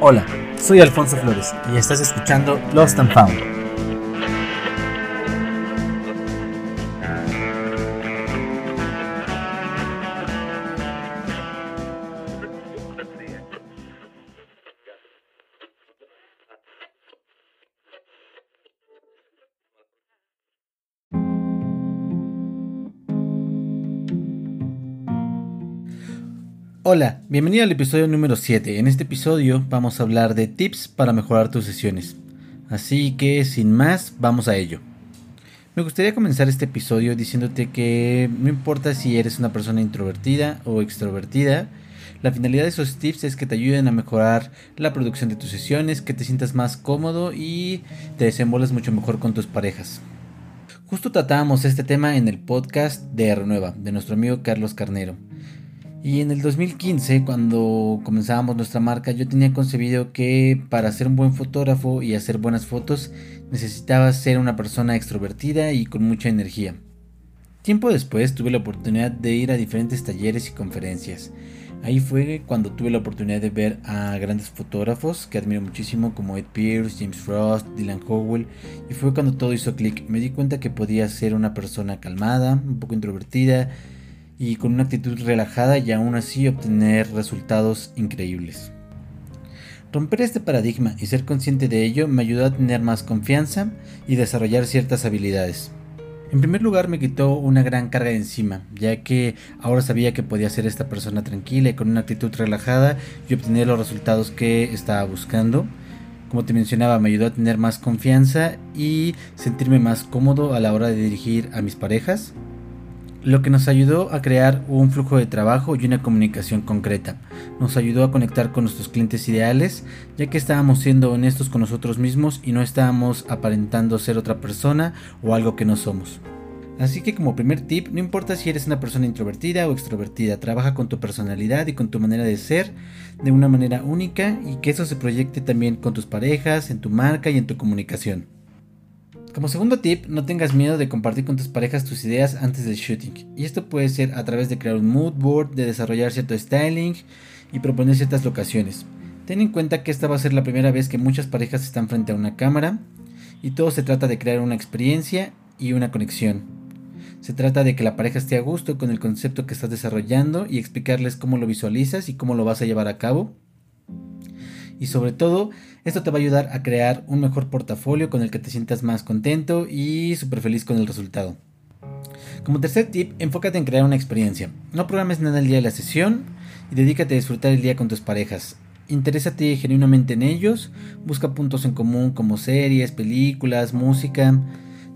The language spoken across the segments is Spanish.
Hola, soy Alfonso Flores y estás escuchando Lost and Found. Hola, bienvenido al episodio número 7. En este episodio vamos a hablar de tips para mejorar tus sesiones. Así que sin más, vamos a ello. Me gustaría comenzar este episodio diciéndote que no importa si eres una persona introvertida o extrovertida, la finalidad de esos tips es que te ayuden a mejorar la producción de tus sesiones, que te sientas más cómodo y te desenvuelvas mucho mejor con tus parejas. Justo tratábamos este tema en el podcast de Renueva, de nuestro amigo Carlos Carnero. Y en el 2015, cuando comenzábamos nuestra marca, yo tenía concebido que para ser un buen fotógrafo y hacer buenas fotos necesitaba ser una persona extrovertida y con mucha energía. Tiempo después tuve la oportunidad de ir a diferentes talleres y conferencias. Ahí fue cuando tuve la oportunidad de ver a grandes fotógrafos que admiro muchísimo como Ed Pierce, James Frost, Dylan Howell y fue cuando todo hizo clic. Me di cuenta que podía ser una persona calmada, un poco introvertida, y con una actitud relajada y aún así obtener resultados increíbles. Romper este paradigma y ser consciente de ello me ayudó a tener más confianza y desarrollar ciertas habilidades. En primer lugar me quitó una gran carga de encima, ya que ahora sabía que podía ser esta persona tranquila y con una actitud relajada y obtener los resultados que estaba buscando. Como te mencionaba, me ayudó a tener más confianza y sentirme más cómodo a la hora de dirigir a mis parejas lo que nos ayudó a crear un flujo de trabajo y una comunicación concreta. Nos ayudó a conectar con nuestros clientes ideales, ya que estábamos siendo honestos con nosotros mismos y no estábamos aparentando ser otra persona o algo que no somos. Así que como primer tip, no importa si eres una persona introvertida o extrovertida, trabaja con tu personalidad y con tu manera de ser de una manera única y que eso se proyecte también con tus parejas, en tu marca y en tu comunicación. Como segundo tip, no tengas miedo de compartir con tus parejas tus ideas antes del shooting. Y esto puede ser a través de crear un mood board, de desarrollar cierto styling y proponer ciertas locaciones. Ten en cuenta que esta va a ser la primera vez que muchas parejas están frente a una cámara y todo se trata de crear una experiencia y una conexión. Se trata de que la pareja esté a gusto con el concepto que estás desarrollando y explicarles cómo lo visualizas y cómo lo vas a llevar a cabo. Y sobre todo, esto te va a ayudar a crear un mejor portafolio con el que te sientas más contento y súper feliz con el resultado. Como tercer tip, enfócate en crear una experiencia. No programes nada el día de la sesión y dedícate a disfrutar el día con tus parejas. Interésate genuinamente en ellos, busca puntos en común como series, películas, música.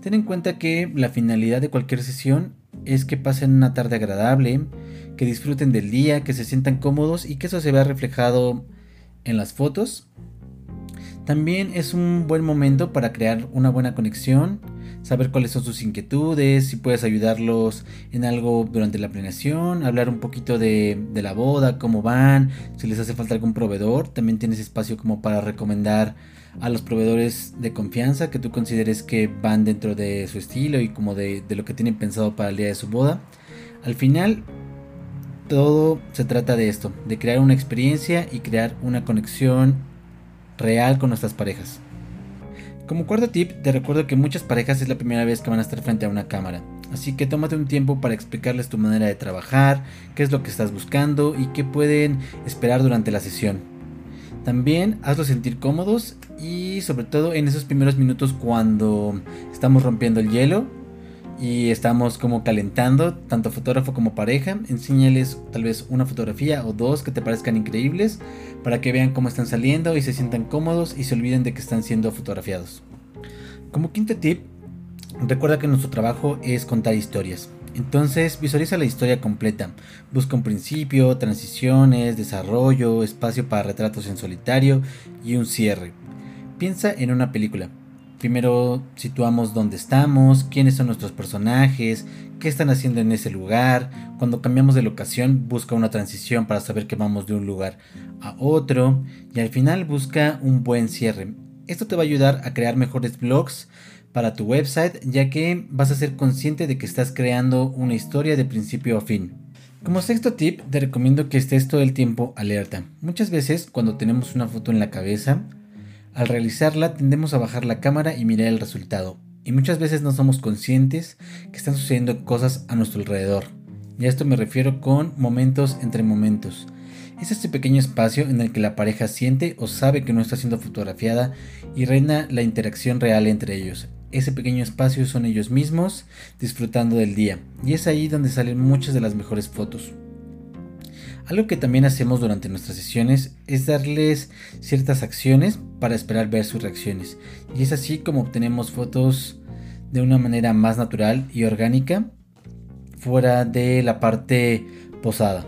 Ten en cuenta que la finalidad de cualquier sesión es que pasen una tarde agradable, que disfruten del día, que se sientan cómodos y que eso se vea reflejado en las fotos también es un buen momento para crear una buena conexión, saber cuáles son sus inquietudes, si puedes ayudarlos en algo durante la planeación, hablar un poquito de, la boda, cómo van, si les hace falta algún proveedor, también tienes espacio como para recomendar a los proveedores de confianza que tú consideres que van dentro de su estilo y como de, de lo que tienen pensado para el día de su boda. Al final, todo se trata de esto, de crear una experiencia y crear una conexión real con nuestras parejas. Como cuarto tip, te recuerdo que muchas parejas es la primera vez que van a estar frente a una cámara, así que tómate un tiempo para explicarles tu manera de trabajar, qué es lo que estás buscando y qué pueden esperar durante la sesión. También hazlos sentir cómodos y sobre todo en esos primeros minutos cuando estamos rompiendo el hielo, y estamos como calentando, tanto fotógrafo como pareja. Enséñales tal vez una fotografía o dos que te parezcan increíbles para que vean cómo están saliendo y se sientan cómodos y se olviden de que están siendo fotografiados. Como quinto tip, recuerda que nuestro trabajo es contar historias. Entonces visualiza la historia completa. Busca un principio, transiciones, desarrollo, espacio para retratos en solitario y un cierre. Piensa en una película Primero situamos dónde estamos, quiénes son nuestros personajes, qué están haciendo en ese lugar. Cuando cambiamos de locación, busca una transición para saber que vamos de un lugar a otro. Y al final busca un buen cierre. Esto te va a ayudar a crear mejores blogs para tu website, ya que vas a ser consciente de que estás creando una historia de principio a fin. Como sexto tip, te recomiendo que estés todo el tiempo alerta. Muchas veces cuando tenemos una foto en la cabeza, al realizarla tendemos a bajar la cámara y mirar el resultado. Y muchas veces no somos conscientes que están sucediendo cosas a nuestro alrededor. Y a esto me refiero con momentos entre momentos. Es este pequeño espacio en el que la pareja siente o sabe que no está siendo fotografiada y reina la interacción real entre ellos. Ese pequeño espacio son ellos mismos disfrutando del día y es ahí donde salen muchas de las mejores fotos. Algo que también hacemos durante nuestras sesiones es darles ciertas acciones para esperar ver sus reacciones y es así como obtenemos fotos de una manera más natural y orgánica fuera de la parte posada.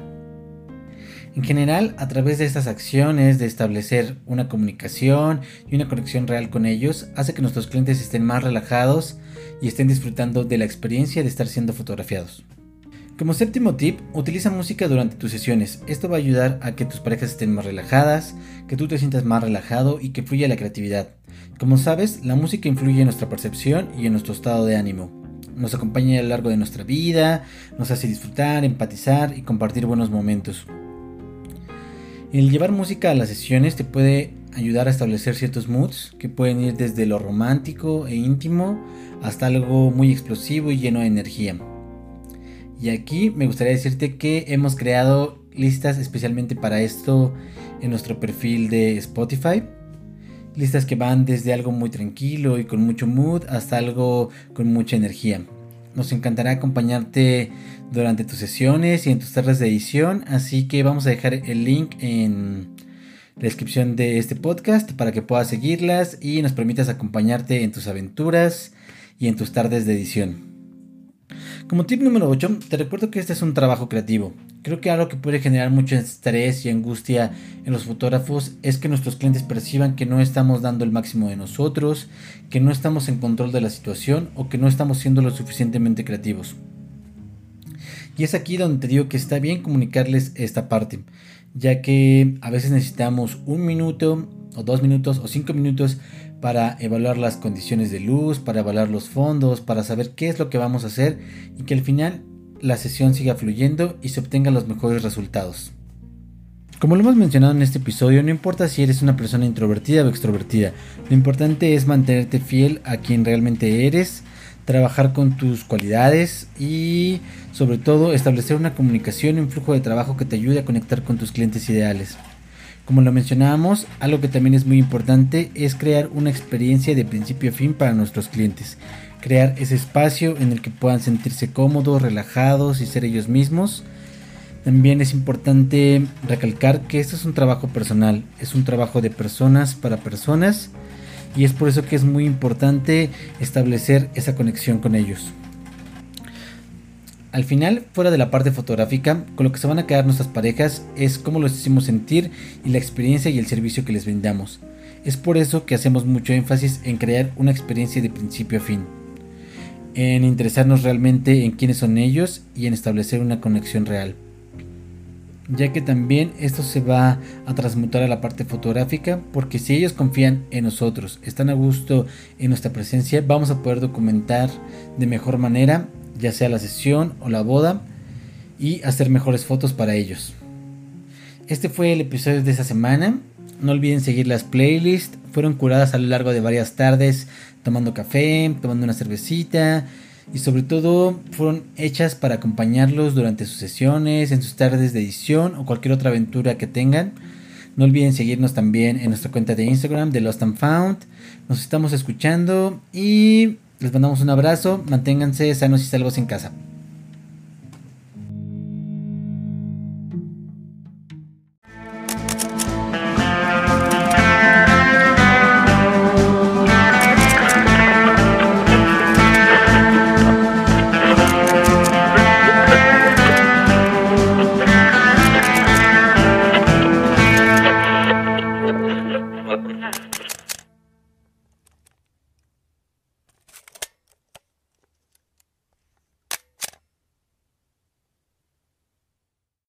En general, a través de estas acciones de establecer una comunicación y una conexión real con ellos, hace que nuestros clientes estén más relajados y estén disfrutando de la experiencia de estar siendo fotografiados. Como séptimo tip, utiliza música durante tus sesiones. Esto va a ayudar a que tus parejas estén más relajadas, que tú te sientas más relajado y que fluya la creatividad. Como sabes, la música influye en nuestra percepción y en nuestro estado de ánimo. Nos acompaña a lo largo de nuestra vida, nos hace disfrutar, empatizar y compartir buenos momentos. El llevar música a las sesiones te puede ayudar a establecer ciertos moods que pueden ir desde lo romántico e íntimo hasta algo muy explosivo y lleno de energía. Y aquí me gustaría decirte que hemos creado listas especialmente para esto en nuestro perfil de Spotify. Listas que van desde algo muy tranquilo y con mucho mood hasta algo con mucha energía. Nos encantará acompañarte durante tus sesiones y en tus tardes de edición, así que vamos a dejar el link en la descripción de este podcast para que puedas seguirlas y nos permitas acompañarte en tus aventuras y en tus tardes de edición. Como tip número 8, te recuerdo que este es un trabajo creativo. Creo que algo que puede generar mucho estrés y angustia en los fotógrafos es que nuestros clientes perciban que no estamos dando el máximo de nosotros, que no estamos en control de la situación o que no estamos siendo lo suficientemente creativos. Y es aquí donde te digo que está bien comunicarles esta parte, ya que a veces necesitamos un minuto o dos minutos o cinco minutos para evaluar las condiciones de luz, para evaluar los fondos, para saber qué es lo que vamos a hacer y que al final la sesión siga fluyendo y se obtengan los mejores resultados. Como lo hemos mencionado en este episodio, no importa si eres una persona introvertida o extrovertida, lo importante es mantenerte fiel a quien realmente eres, trabajar con tus cualidades y sobre todo establecer una comunicación y un flujo de trabajo que te ayude a conectar con tus clientes ideales. Como lo mencionábamos, algo que también es muy importante es crear una experiencia de principio a fin para nuestros clientes. Crear ese espacio en el que puedan sentirse cómodos, relajados y ser ellos mismos. También es importante recalcar que esto es un trabajo personal, es un trabajo de personas para personas y es por eso que es muy importante establecer esa conexión con ellos. Al final, fuera de la parte fotográfica, con lo que se van a quedar nuestras parejas es cómo los hicimos sentir y la experiencia y el servicio que les brindamos. Es por eso que hacemos mucho énfasis en crear una experiencia de principio a fin, en interesarnos realmente en quiénes son ellos y en establecer una conexión real. Ya que también esto se va a transmutar a la parte fotográfica, porque si ellos confían en nosotros, están a gusto en nuestra presencia, vamos a poder documentar de mejor manera ya sea la sesión o la boda, y hacer mejores fotos para ellos. Este fue el episodio de esta semana. No olviden seguir las playlists. Fueron curadas a lo largo de varias tardes tomando café, tomando una cervecita y sobre todo fueron hechas para acompañarlos durante sus sesiones, en sus tardes de edición o cualquier otra aventura que tengan. No olviden seguirnos también en nuestra cuenta de Instagram de Lost and Found. Nos estamos escuchando y les mandamos un abrazo, manténganse sanos y salvos en casa.